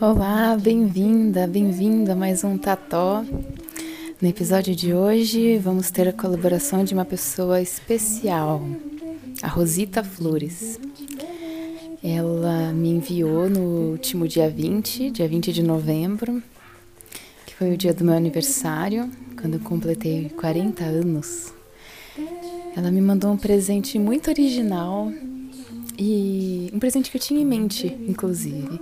Olá, bem-vinda, bem-vindo a mais um Tató. No episódio de hoje vamos ter a colaboração de uma pessoa especial, a Rosita Flores. Ela me enviou no último dia 20, dia 20 de novembro, que foi o dia do meu aniversário, quando eu completei 40 anos. Ela me mandou um presente muito original e um presente que eu tinha em mente, inclusive.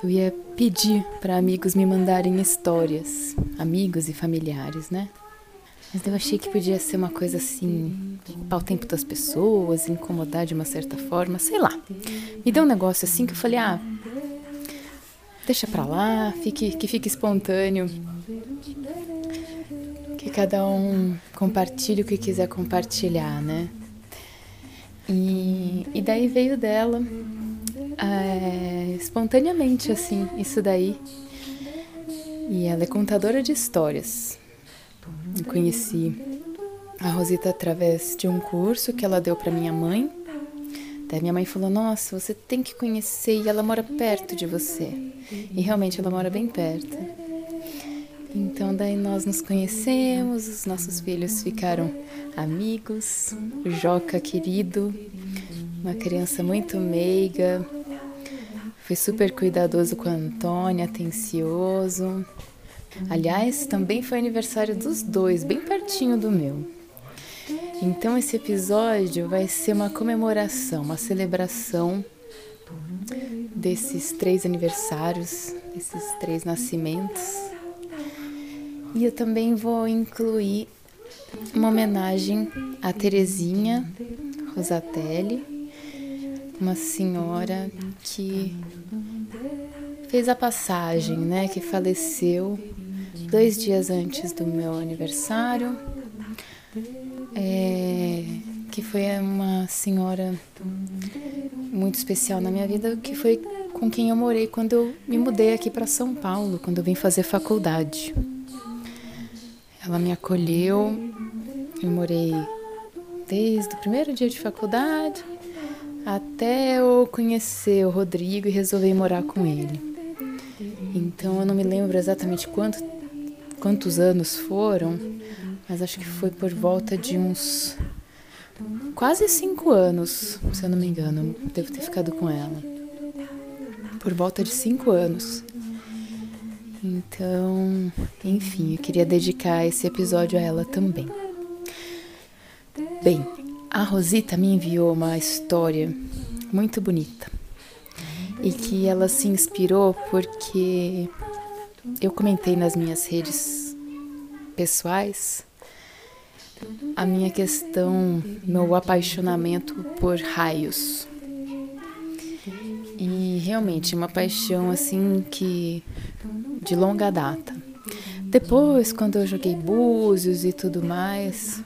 Eu ia pedir para amigos me mandarem histórias, amigos e familiares, né? Mas eu achei que podia ser uma coisa assim, ocupar o tempo das pessoas, incomodar de uma certa forma, sei lá. Me deu um negócio assim que eu falei, ah, deixa pra lá, fique, que fique espontâneo. Que cada um compartilhe o que quiser compartilhar, né? E, e daí veio dela é, espontaneamente, assim, isso daí. E ela é contadora de histórias. Eu conheci a Rosita através de um curso que ela deu para minha mãe. Daí minha mãe falou: Nossa, você tem que conhecer, e ela mora perto de você. E realmente ela mora bem perto. Então, daí nós nos conhecemos, os nossos filhos ficaram amigos. O Joca, querido, uma criança muito meiga, foi super cuidadoso com a Antônia, atencioso. Aliás, também foi aniversário dos dois, bem pertinho do meu. Então esse episódio vai ser uma comemoração, uma celebração desses três aniversários, desses três nascimentos. E eu também vou incluir uma homenagem a Terezinha Rosatelli, uma senhora que fez a passagem, né, que faleceu dois dias antes do meu aniversário, é, que foi uma senhora muito especial na minha vida, que foi com quem eu morei quando eu me mudei aqui para São Paulo, quando eu vim fazer faculdade. Ela me acolheu, eu morei desde o primeiro dia de faculdade até eu conhecer o Rodrigo e resolver morar com ele. Então eu não me lembro exatamente quanto, quantos anos foram, mas acho que foi por volta de uns quase cinco anos, se eu não me engano. Devo ter ficado com ela. Por volta de cinco anos. Então, enfim, eu queria dedicar esse episódio a ela também. Bem, a Rosita me enviou uma história muito bonita e que ela se inspirou porque eu comentei nas minhas redes pessoais a minha questão, meu apaixonamento por raios. E realmente uma paixão assim que de longa data. Depois, quando eu joguei búzios e tudo mais,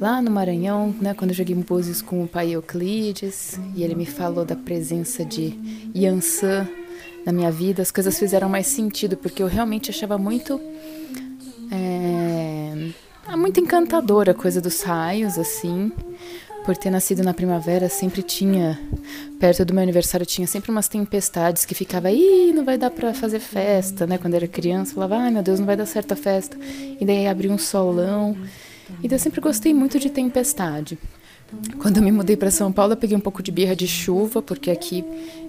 Lá no Maranhão, né, quando eu joguei Búzios com o pai Euclides, e ele me falou da presença de Yansan na minha vida, as coisas fizeram mais sentido, porque eu realmente achava muito. É, muito encantadora a coisa dos raios, assim. Por ter nascido na primavera, sempre tinha. Perto do meu aniversário, tinha sempre umas tempestades que ficava, ih, não vai dar pra fazer festa, né? Quando era criança, falava, ai meu Deus, não vai dar certo a festa. E daí abria um solão. E eu sempre gostei muito de tempestade. Quando eu me mudei para São Paulo, eu peguei um pouco de birra de chuva, porque aqui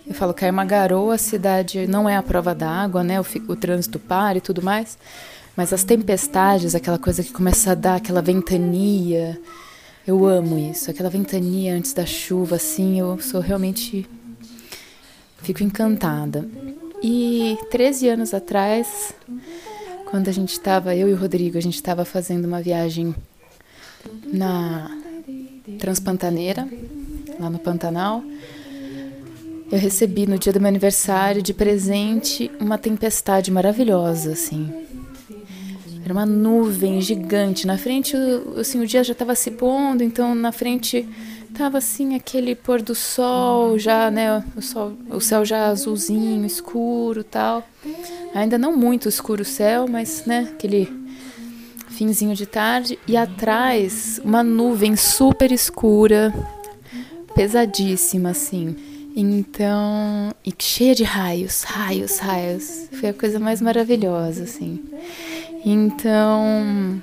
eu falo que é uma garoa, a cidade não é a prova d'água, né? O, o trânsito para e tudo mais. Mas as tempestades, aquela coisa que começa a dar aquela ventania, eu amo isso. Aquela ventania antes da chuva, assim, eu sou realmente. Fico encantada. E 13 anos atrás, quando a gente estava, eu e o Rodrigo, a gente estava fazendo uma viagem na Transpantaneira, lá no Pantanal. Eu recebi no dia do meu aniversário de presente uma tempestade maravilhosa, assim. Era uma nuvem gigante. Na frente, assim, o dia já estava se pondo, então na frente tava assim aquele pôr do sol, já, né, o sol, o céu já azulzinho, escuro, tal. Ainda não muito escuro o céu, mas, né, aquele finzinho de tarde e atrás uma nuvem super escura, pesadíssima assim. Então, e cheia de raios, raios, raios. Foi a coisa mais maravilhosa, assim. Então,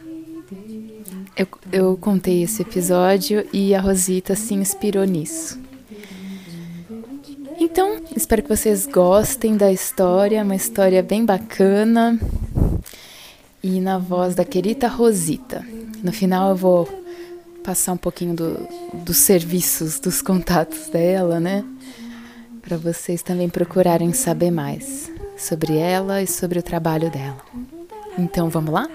eu, eu contei esse episódio e a Rosita se inspirou nisso. Então, espero que vocês gostem da história, uma história bem bacana. E na voz da querida Rosita. No final eu vou passar um pouquinho do, dos serviços, dos contatos dela, né? Para vocês também procurarem saber mais sobre ela e sobre o trabalho dela. Então vamos lá?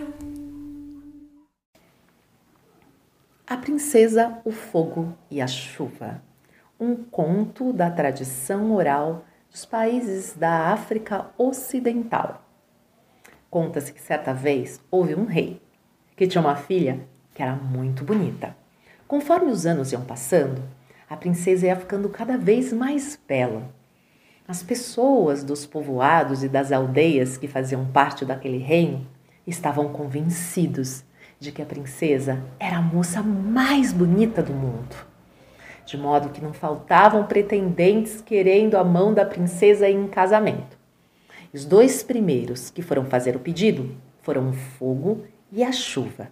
A Princesa, o Fogo e a Chuva. Um conto da tradição oral dos países da África Ocidental. Conta-se que certa vez houve um rei que tinha uma filha que era muito bonita. Conforme os anos iam passando, a princesa ia ficando cada vez mais bela. As pessoas dos povoados e das aldeias que faziam parte daquele reino estavam convencidos de que a princesa era a moça mais bonita do mundo. De modo que não faltavam pretendentes querendo a mão da princesa em casamento. Os dois primeiros que foram fazer o pedido foram o fogo e a chuva.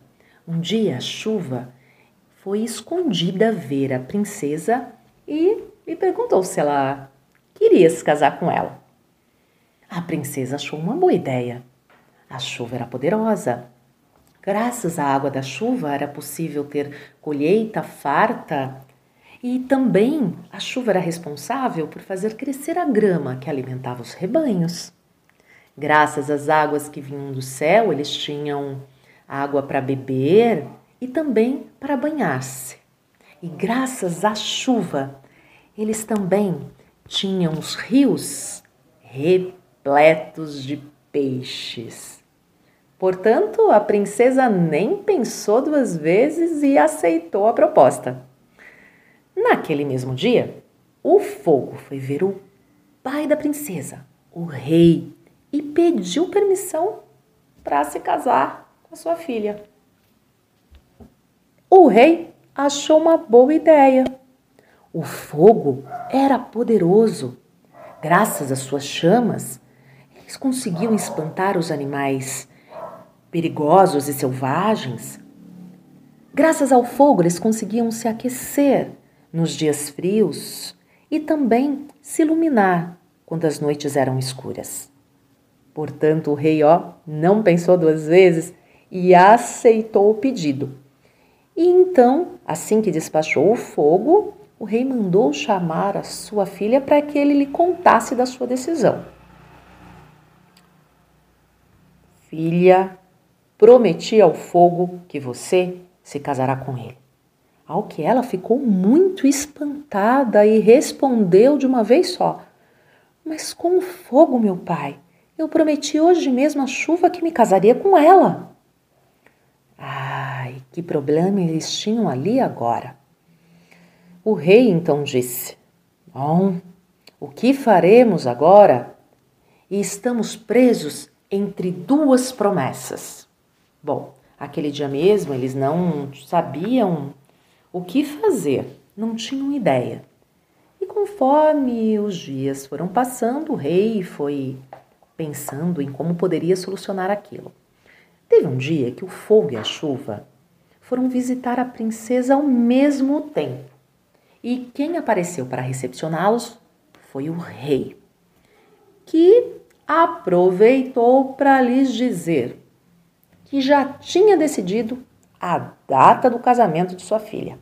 Um dia a chuva foi escondida ver a princesa e lhe perguntou se ela queria se casar com ela. A princesa achou uma boa ideia. A chuva era poderosa. Graças à água da chuva era possível ter colheita farta e também a chuva era responsável por fazer crescer a grama que alimentava os rebanhos. Graças às águas que vinham do céu, eles tinham água para beber e também para banhar-se. E graças à chuva, eles também tinham os rios repletos de peixes. Portanto, a princesa nem pensou duas vezes e aceitou a proposta. Naquele mesmo dia, o fogo foi ver o pai da princesa, o rei, e pediu permissão para se casar com sua filha. O rei achou uma boa ideia. O fogo era poderoso. Graças às suas chamas, eles conseguiam espantar os animais perigosos e selvagens. Graças ao fogo, eles conseguiam se aquecer nos dias frios e também se iluminar quando as noites eram escuras. Portanto, o rei ó não pensou duas vezes e aceitou o pedido. E então, assim que despachou o fogo, o rei mandou chamar a sua filha para que ele lhe contasse da sua decisão. Filha, prometi ao fogo que você se casará com ele. Ao que ela ficou muito espantada e respondeu de uma vez só: Mas com o fogo, meu pai, eu prometi hoje mesmo à chuva que me casaria com ela. Ai, que problema eles tinham ali agora. O rei então disse: Bom, o que faremos agora? E estamos presos entre duas promessas. Bom, aquele dia mesmo eles não sabiam o que fazer, não tinham ideia. E conforme os dias foram passando, o rei foi pensando em como poderia solucionar aquilo. Teve um dia que o fogo e a chuva foram visitar a princesa ao mesmo tempo. E quem apareceu para recepcioná-los foi o rei, que aproveitou para lhes dizer que já tinha decidido a data do casamento de sua filha.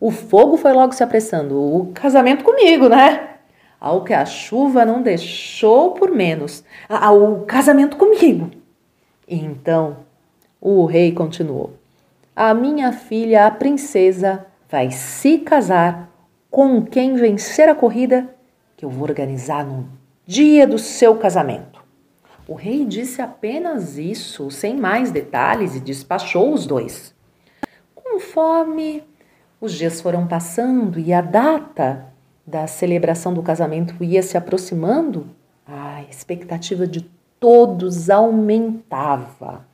O fogo foi logo se apressando. O casamento comigo, né? Ao que a chuva não deixou por menos. O casamento comigo. Então o rei continuou: A minha filha, a princesa, vai se casar com quem vencer a corrida que eu vou organizar no dia do seu casamento. O rei disse apenas isso, sem mais detalhes, e despachou os dois. Conforme os dias foram passando e a data da celebração do casamento ia se aproximando, a expectativa de todos aumentava.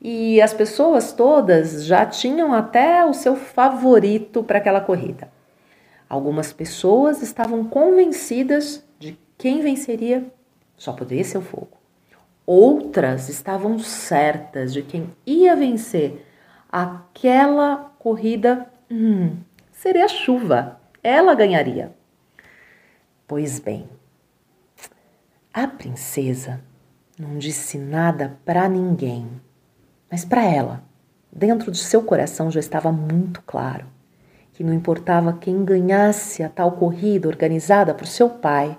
E as pessoas todas já tinham até o seu favorito para aquela corrida. Algumas pessoas estavam convencidas de quem venceria só poderia ser o fogo. Outras estavam certas de quem ia vencer aquela corrida hum, seria a chuva. Ela ganharia. Pois bem, a princesa não disse nada para ninguém, mas para ela, dentro de seu coração já estava muito claro que não importava quem ganhasse a tal corrida organizada por seu pai,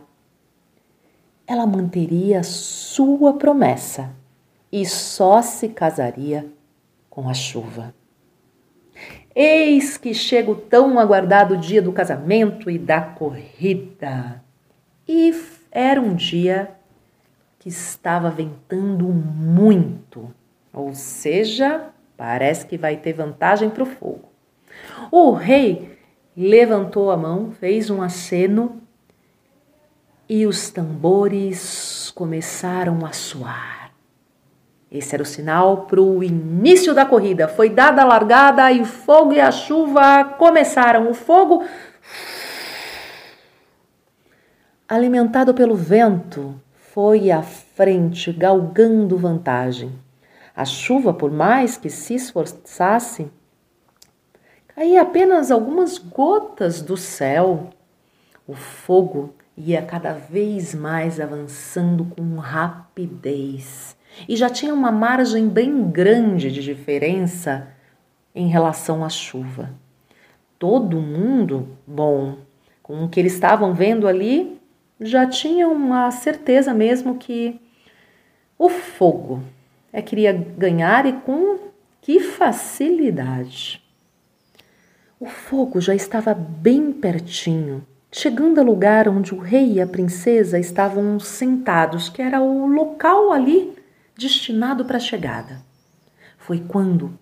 ela manteria sua promessa e só se casaria com a chuva. Eis que chega o tão aguardado dia do casamento e da corrida. E era um dia que estava ventando muito, ou seja, parece que vai ter vantagem para o fogo. O rei levantou a mão, fez um aceno e os tambores começaram a soar. Esse era o sinal para o início da corrida. Foi dada a largada e o fogo e a chuva começaram. O fogo, alimentado pelo vento, foi à frente, galgando vantagem. A chuva, por mais que se esforçasse, caía apenas algumas gotas do céu. O fogo ia cada vez mais avançando com rapidez e já tinha uma margem bem grande de diferença em relação à chuva. Todo mundo, bom, com o que eles estavam vendo ali, já tinha uma certeza mesmo que o fogo é queria ganhar e com que facilidade. O fogo já estava bem pertinho, chegando ao lugar onde o rei e a princesa estavam sentados, que era o local ali destinado para a chegada. Foi quando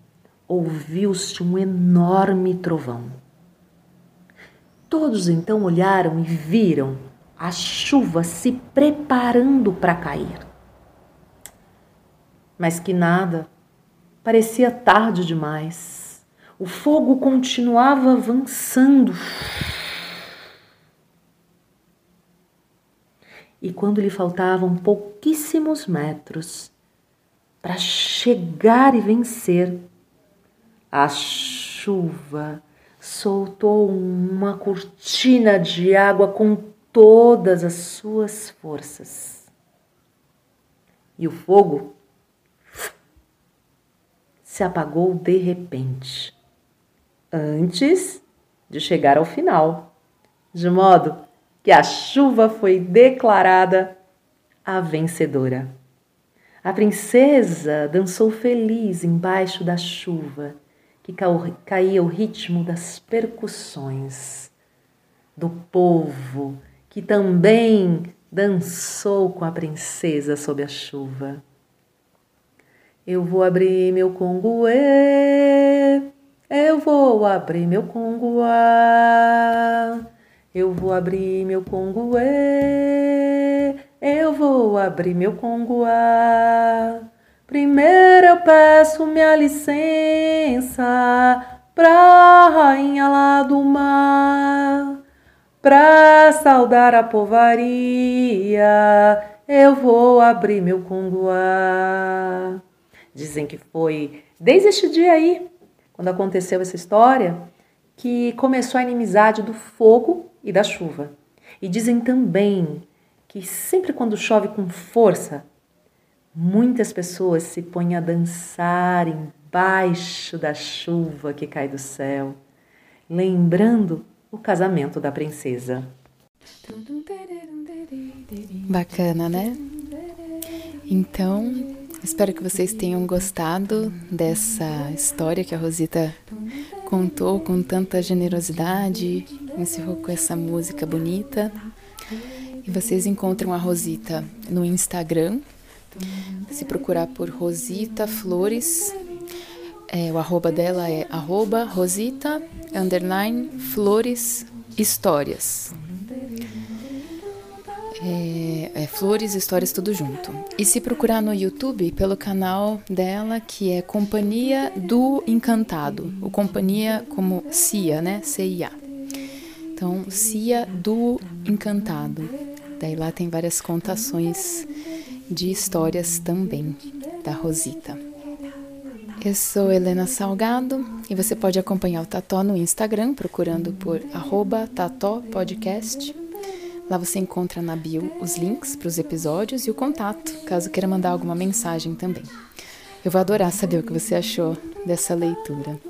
ouviu-se um enorme trovão. Todos então olharam e viram a chuva se preparando para cair. Mas que nada, parecia tarde demais. O fogo continuava avançando. E quando lhe faltavam pouquíssimos metros para chegar e vencer, a chuva soltou uma cortina de água com todas as suas forças. E o fogo se apagou de repente antes de chegar ao final, de modo que a chuva foi declarada a vencedora. A princesa dançou feliz embaixo da chuva, que caía o ritmo das percussões do povo, que também dançou com a princesa sob a chuva. Eu vou abrir meu congoê eu vou abrir meu conguá. Eu vou abrir meu conguê. Eu vou abrir meu conguá. Primeiro eu peço minha licença pra rainha lá do mar, pra saudar a povaria. Eu vou abrir meu conguá. Dizem que foi desde este dia aí quando aconteceu essa história, que começou a inimizade do fogo e da chuva. E dizem também que sempre quando chove com força, muitas pessoas se põem a dançar embaixo da chuva que cai do céu, lembrando o casamento da princesa. Bacana, né? Então, Espero que vocês tenham gostado dessa história que a Rosita contou com tanta generosidade, encerrou com essa música bonita. E vocês encontram a Rosita no Instagram. Se procurar por Rosita Flores, é, o arroba dela é arroba Rosita Flores Histórias. É, é, flores, histórias, tudo junto. E se procurar no YouTube pelo canal dela, que é Companhia do Encantado, o Companhia como CIA, né? CIA. Então, Cia do Encantado. Daí lá tem várias contações de histórias também, da Rosita. Eu sou Helena Salgado e você pode acompanhar o Tató no Instagram procurando por arroba Tató Podcast. Lá você encontra na bio os links para os episódios e o contato, caso queira mandar alguma mensagem também. Eu vou adorar saber o que você achou dessa leitura.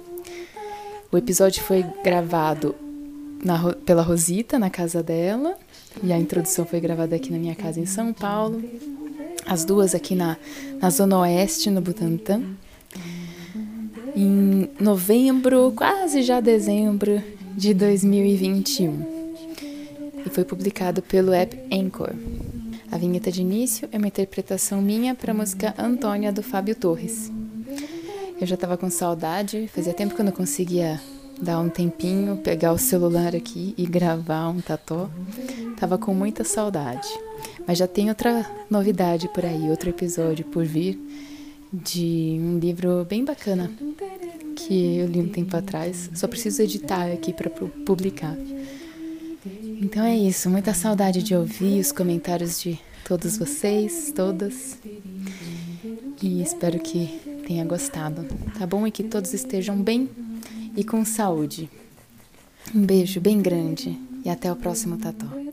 O episódio foi gravado na, pela Rosita, na casa dela, e a introdução foi gravada aqui na minha casa em São Paulo. As duas aqui na, na Zona Oeste, no Butantã. Em novembro, quase já dezembro de 2021 e foi publicado pelo app Anchor. A vinheta de início é uma interpretação minha para a música Antônia do Fábio Torres. Eu já estava com saudade, fazia tempo que eu não conseguia dar um tempinho, pegar o celular aqui e gravar um tató. Tava com muita saudade. Mas já tem outra novidade por aí, outro episódio por vir de um livro bem bacana que eu li um tempo atrás. Só preciso editar aqui para publicar. Então é isso, muita saudade de ouvir os comentários de todos vocês, todas. E espero que tenha gostado, tá bom? E que todos estejam bem e com saúde. Um beijo bem grande e até o próximo Tató.